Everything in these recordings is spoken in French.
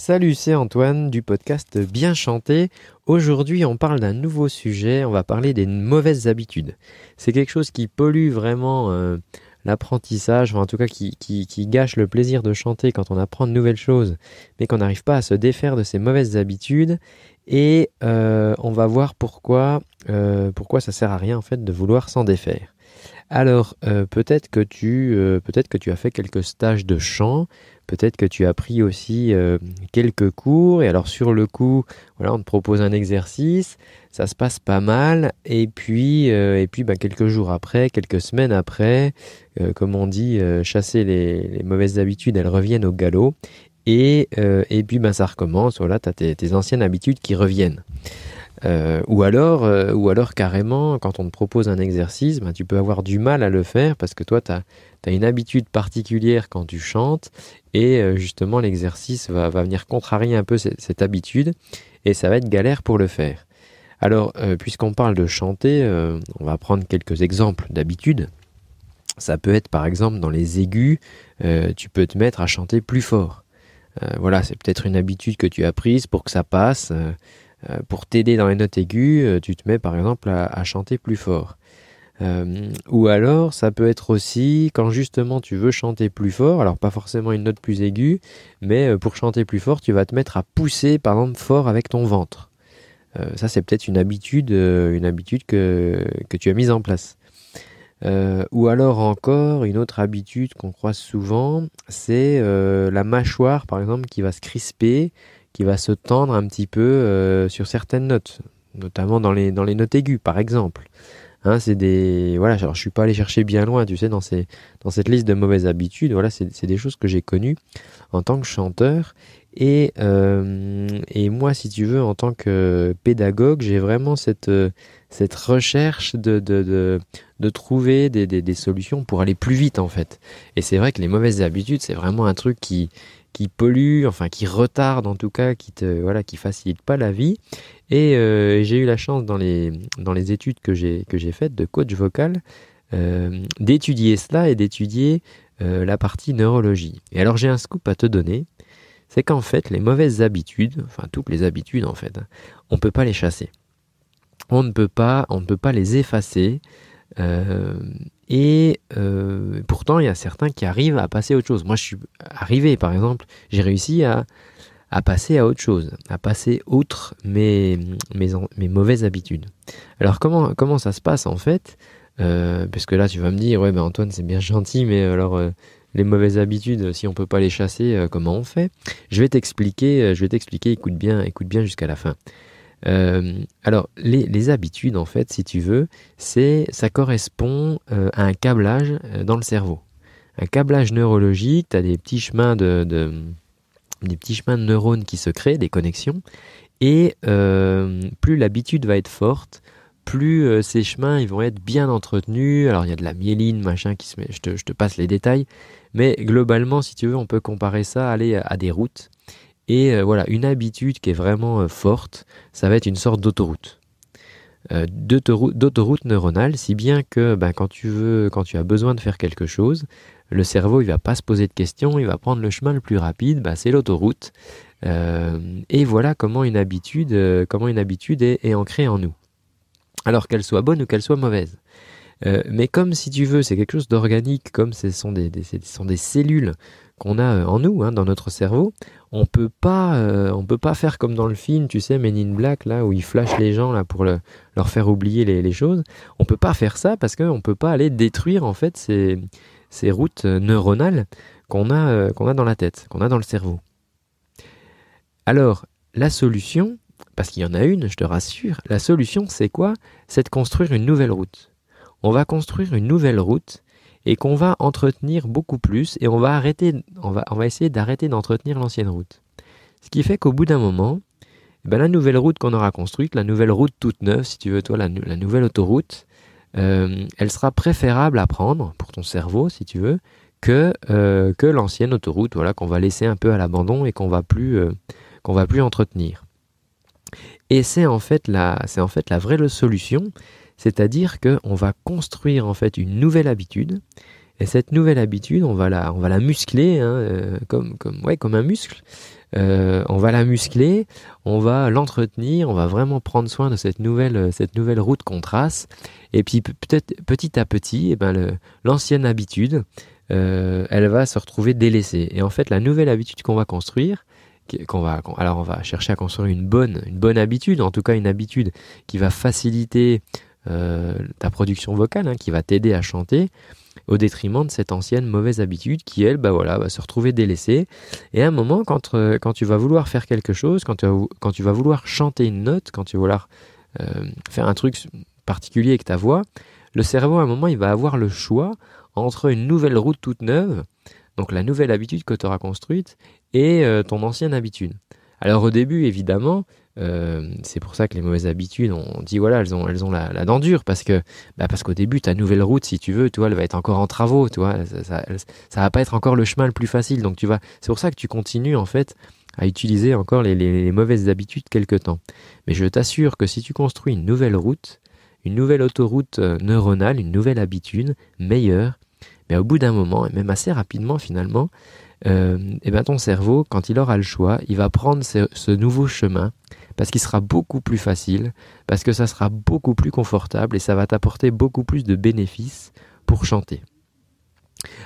Salut, c'est Antoine du podcast Bien chanter. Aujourd'hui, on parle d'un nouveau sujet, on va parler des mauvaises habitudes. C'est quelque chose qui pollue vraiment euh, l'apprentissage, en tout cas qui, gâche le plaisir de chanter quand on apprend de nouvelles choses, mais qu'on n'arrive pas à se défaire de ces mauvaises habitudes. Et euh, on va voir pourquoi, euh, pourquoi ça sert à rien en fait de vouloir s'en défaire. Alors peut-être que tu peut-être que tu as fait quelques stages de chant, Peut-être que tu as pris aussi euh, quelques cours et alors sur le coup, voilà, on te propose un exercice, ça se passe pas mal et puis euh, et puis bah, quelques jours après, quelques semaines après, euh, comme on dit, chasser les, mauvaises habitudes, elles reviennent au galop et et puis bah, ça recommence. Voilà, tu as tes, anciennes habitudes qui reviennent. Ou alors, ou alors carrément, quand on te propose un exercice, bah, tu peux avoir du mal à le faire parce que toi, tu as, une habitude particulière quand tu chantes et euh, justement l'exercice va, venir contrarier un peu cette, habitude et ça va être galère pour le faire. Alors euh, puisqu'on parle de chanter, euh, on va prendre quelques exemples d'habitudes. Ça peut être par exemple dans les aigus, tu peux te mettre à chanter plus fort. voilà, c'est peut-être une habitude que tu as prise pour que ça passe. Pour t'aider dans les notes aiguës, tu te mets par exemple à chanter plus fort. Euh, ou alors, ça peut être aussi quand justement tu veux chanter plus fort, alors pas forcément une note plus aiguë, mais euh, pour chanter plus fort, tu vas te mettre à pousser par exemple fort avec ton ventre. Euh, ça, c'est peut-être une habitude, que, tu as mise en place. ou alors encore, une autre habitude qu'on croise souvent, c'est la mâchoire par exemple qui va se crisper, qui va se tendre un petit peu sur certaines notes, notamment dans les, dans les notes aiguës par exemple. Hein, c'est des voilà, je suis pas allé chercher bien loin, tu sais, dans ces dans cette liste de mauvaises habitudes. Voilà, c'est des choses que j'ai connues en tant que chanteur. Et, euh, et moi, si tu veux, en tant que pédagogue, j'ai vraiment cette, cette recherche de, de, de trouver des, solutions pour aller plus vite, en fait. Et c'est vrai que les mauvaises habitudes, c'est vraiment un truc qui, qui pollue, enfin qui retarde en tout cas, qui te voilà, qui facilite pas la vie. Et euh, j'ai eu la chance dans les études que j'ai que j'ai faites de coach vocal euh, d'étudier cela et d'étudier euh, la partie neurologie. Et alors j'ai un scoop à te donner, c'est qu'en fait les mauvaises habitudes, enfin toutes les habitudes en fait, on peut pas les chasser. On ne peut pas les effacer. Et euh, pourtant, il y a certains qui arrivent à passer à autre chose. Moi, je suis arrivé, par exemple, j'ai réussi à, passer à autre chose, à passer outre mes, mauvaises habitudes. Alors, comment, ça se passe en fait? Euh, Parce que là, tu vas me dire, ouais, ben Antoine, c'est bien gentil, mais alors. Euh, les mauvaises habitudes, si on peut pas les chasser, euh, comment on fait? Je vais t'expliquer, je vais t'expliquer, écoute bien, écoute bien jusqu'à la fin. Euh, alors, les, habitudes, en fait, si tu veux, c'est, ça correspond euh, à un câblage euh, dans le cerveau. Un câblage neurologique, tu as des petits chemins de, des petits chemins de neurones qui se créent, des connexions, et plus l'habitude va être forte, plus ces chemins ils vont être bien entretenus. Alors il y a de la myéline, machin, qui se met, je te, je te passe les détails, mais globalement, si tu veux, on peut comparer ça aller à des routes. Et euh, voilà, une habitude qui est vraiment euh, forte, ça va être une sorte d'autoroute. Euh, d'autoroute neuronale, si bien que ben, quand tu veux, quand tu as besoin de faire quelque chose, le cerveau il va pas se poser de questions, il va prendre le chemin le plus rapide, ben, c'est l'autoroute. et voilà comment une habitude, est, ancrée en nous. Alors qu'elle soit bonne ou qu'elle soit mauvaise. mais comme si tu veux, c'est quelque chose d'organique, comme ce sont des cellules qu'on a en nous, hein, dans notre cerveau, on peut pas euh, peut pas faire comme dans le film tu sais Men in Black là où ils flashent les gens là pour leur faire oublier les, choses. On peut pas faire ça parce qu'on peut pas aller détruire en fait ces, routes neuronales euh, qu'on a dans la tête qu'on a dans le cerveau. Alors la solution parce qu'il y en a une je te rassure la solution c'est quoi? C'est de construire une nouvelle route. On va construire une nouvelle route et qu'on va entretenir beaucoup plus et on va arrêter, on va, essayer d'arrêter d'entretenir l'ancienne route. Ce qui fait qu'au bout d'un moment, eh ben, la nouvelle route qu'on aura construite, la nouvelle route toute neuve, si tu veux, toi, la, nouvelle autoroute, euh, elle sera préférable à prendre pour ton cerveau, si tu veux, que, euh, que l'ancienne autoroute, voilà, qu'on va laisser un peu à l'abandon et qu'on va euh, qu'on va plus entretenir. Et c'est en fait la, vraie solution, c'est-à-dire qu'on va construire en fait une nouvelle habitude. Et cette nouvelle habitude, on va la, muscler, hein, euh, comme, comme, ouais, comme un muscle. Euh, on va la muscler, on va l'entretenir, on va vraiment prendre soin de cette nouvelle, cette nouvelle route qu'on trace. Et puis peut-être petit à petit, eh ben l'ancienne habitude, euh, elle va se retrouver délaissée. Et en fait, la nouvelle habitude qu'on va construire, qu'on va, alors on va chercher à construire une bonne, habitude, en tout cas une habitude qui va faciliter euh, ta production vocale, hein, qui va t'aider à chanter, au détriment de cette ancienne mauvaise habitude qui, elle, bah voilà, va se retrouver délaissée. Et à un moment, quand, euh, tu vas vouloir faire quelque chose, quand tu, vas, quand tu vas vouloir chanter une note, quand tu vas vouloir euh, faire un truc particulier avec ta voix, le cerveau, à un moment, il va avoir le choix entre une nouvelle route toute neuve, donc la nouvelle habitude que tu auras construite, et ton ancienne habitude. Alors au début, évidemment, euh, c'est pour ça que les mauvaises habitudes, on dit voilà, elles ont, elles ont la, dent dure parce que, bah parce qu'au début, ta nouvelle route, si tu veux, tu elle va être encore en travaux, tu ça, ça, va pas être encore le chemin le plus facile. Donc tu vas, c'est pour ça que tu continues en fait à utiliser encore les, mauvaises habitudes quelque temps. Mais je t'assure que si tu construis une nouvelle route, une nouvelle autoroute euh, neuronale, une nouvelle habitude meilleure, mais au bout d'un moment et même assez rapidement finalement, euh, et ben ton cerveau, quand il aura le choix, il va prendre ce nouveau chemin parce qu'il sera beaucoup plus facile, parce que ça sera beaucoup plus confortable et ça va t'apporter beaucoup plus de bénéfices pour chanter.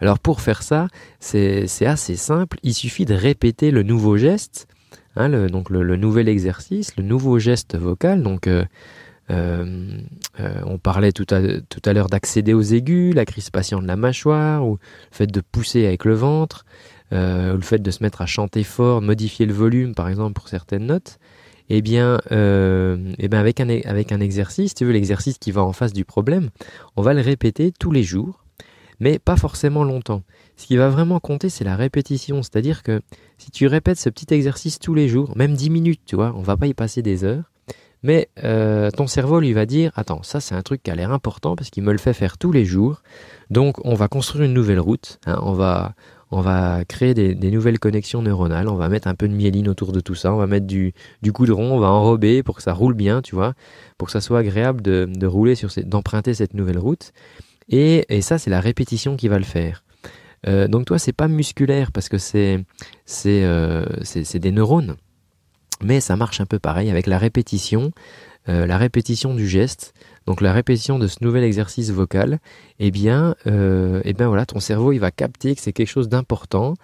Alors pour faire ça, c'est assez simple, il suffit de répéter le nouveau geste, hein, le, donc le, nouvel exercice, le nouveau geste vocal. Donc euh, on parlait tout à, tout à l'heure d'accéder aux aigus, la crispation de la mâchoire, ou le fait de pousser avec le ventre, ou le fait de se mettre à chanter fort, modifier le volume par exemple pour certaines notes eh bien, euh, eh bien avec, un, avec un exercice, tu veux l'exercice qui va en face du problème, on va le répéter tous les jours, mais pas forcément longtemps. Ce qui va vraiment compter, c'est la répétition. C'est-à-dire que si tu répètes ce petit exercice tous les jours, même 10 minutes, tu vois, on va pas y passer des heures, mais euh, ton cerveau lui va dire, attends, ça c'est un truc qui a l'air important parce qu'il me le fait faire tous les jours, donc on va construire une nouvelle route, hein, on, va, on va créer des, nouvelles connexions neuronales, on va mettre un peu de myéline autour de tout ça, on va mettre du, du goudron, on va enrober pour que ça roule bien, tu vois, pour que ça soit agréable de, rouler sur d'emprunter cette nouvelle route. Et, ça, c'est la répétition qui va le faire. Euh, donc toi, c'est pas musculaire parce que c'est c'est euh, des neurones, mais ça marche un peu pareil avec la répétition. Euh, la répétition du geste, donc la répétition de ce nouvel exercice vocal, eh bien, euh, eh bien voilà, ton cerveau il va capter que c'est quelque chose d'important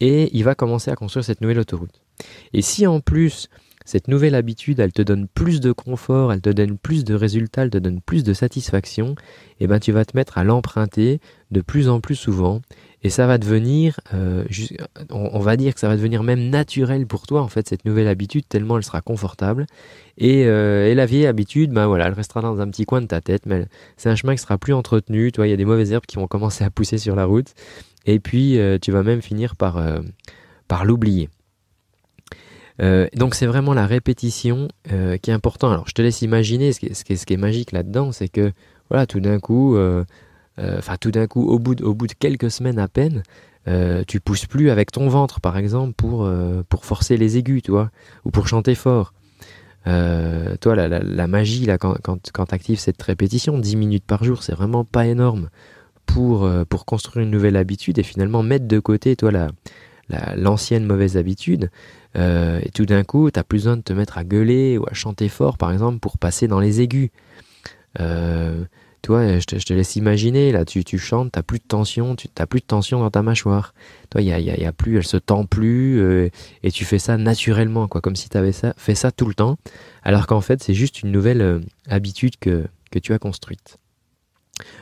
et il va commencer à construire cette nouvelle autoroute. Et si en plus cette nouvelle habitude, elle te donne plus de confort, elle te donne plus de résultats, elle te donne plus de satisfaction, eh ben tu vas te mettre à l'emprunter de plus en plus souvent et ça va devenir, euh, on, va dire que ça va devenir même naturel pour toi en fait cette nouvelle habitude tellement elle sera confortable. Et, euh, la vieille habitude, ben voilà, elle restera dans un petit coin de ta tête, mais c'est un chemin qui sera plus entretenu. Toi, il y a des mauvaises herbes qui vont commencer à pousser sur la route, et puis euh, tu vas même finir par par l'oublier. donc c'est vraiment la répétition qui est important. Alors je te laisse imaginer ce qui est, ce qui est, magique là-dedans, c'est que voilà, tout d'un coup, enfin tout d'un coup, au bout, de, quelques semaines à peine, euh, tu pousses plus avec ton ventre, par exemple, pour, euh, forcer les aigus, tu vois, ou pour chanter fort. toi, la, magie, là, quand, tu actives cette répétition, 10 minutes par jour, c'est vraiment pas énorme pour, construire une nouvelle habitude et finalement mettre de côté, toi, la, l'ancienne mauvaise habitude. et tout d'un coup, tu n'as plus besoin de te mettre à gueuler ou à chanter fort, par exemple, pour passer dans les aigus. Toi, je te, je te, laisse imaginer, là, tu, tu chantes, t'as plus de tension, tu t'as plus de tension dans ta mâchoire. Toi, il y a, plus, elle se tend plus, euh, et tu fais ça naturellement, quoi, comme si tu avais ça, fait ça tout le temps, alors qu'en fait, c'est juste une nouvelle euh, habitude que, tu as construite.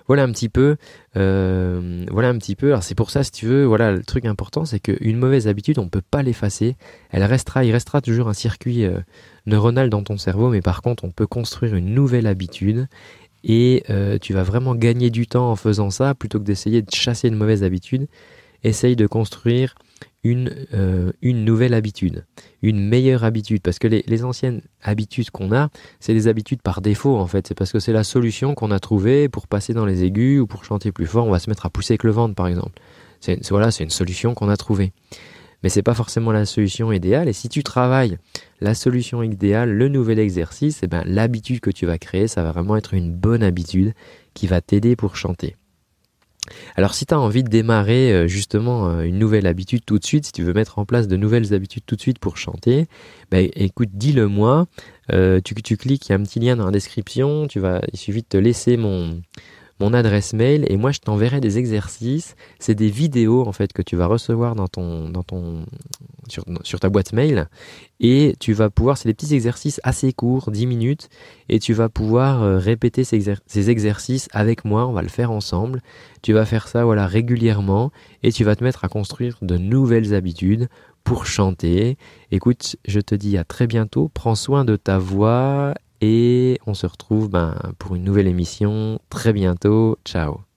Voilà un petit peu, euh, voilà un petit peu. Alors c'est pour ça, si tu veux, voilà le truc important, c'est qu'une mauvaise habitude, on peut pas l'effacer. Elle restera, il restera toujours un circuit neuronal dans ton cerveau, mais par contre, on peut construire une nouvelle habitude et euh, tu vas vraiment gagner du temps en faisant ça plutôt que d'essayer de chasser une mauvaise habitude. Essaye de construire une, euh, une nouvelle habitude, une meilleure habitude, parce que les, les anciennes habitudes qu'on a, c'est des habitudes par défaut en fait, c'est parce que c'est la solution qu'on a trouvée pour passer dans les aigus ou pour chanter plus fort, on va se mettre à pousser avec le ventre par exemple. C'est, voilà, c'est une solution qu'on a trouvée mais c'est pas forcément la solution idéale. Et si tu travailles la solution idéale, le nouvel exercice, eh ben, l'habitude que tu vas créer, ça va vraiment être une bonne habitude qui va t'aider pour chanter. Alors si tu as envie de démarrer euh, justement euh, une nouvelle habitude tout de suite, si tu veux mettre en place de nouvelles habitudes tout de suite pour chanter, ben, écoute, dis-le moi. Euh, tu, tu cliques, il y a un petit lien dans la description. Tu vas, il suffit de te laisser mon, mon adresse mail et moi je t'enverrai des exercices. C'est des vidéos en fait que tu vas recevoir dans ton, dans ton, sur, ta boîte mail et tu vas pouvoir, c'est des petits exercices assez courts, 10 minutes, et tu vas pouvoir euh, répéter ces, ces, exercices avec moi, on va le faire ensemble. Tu vas faire ça voilà régulièrement et tu vas te mettre à construire de nouvelles habitudes pour chanter. Écoute, je te dis à très bientôt, prends soin de ta voix et on se retrouve ben, pour une nouvelle émission très bientôt. Ciao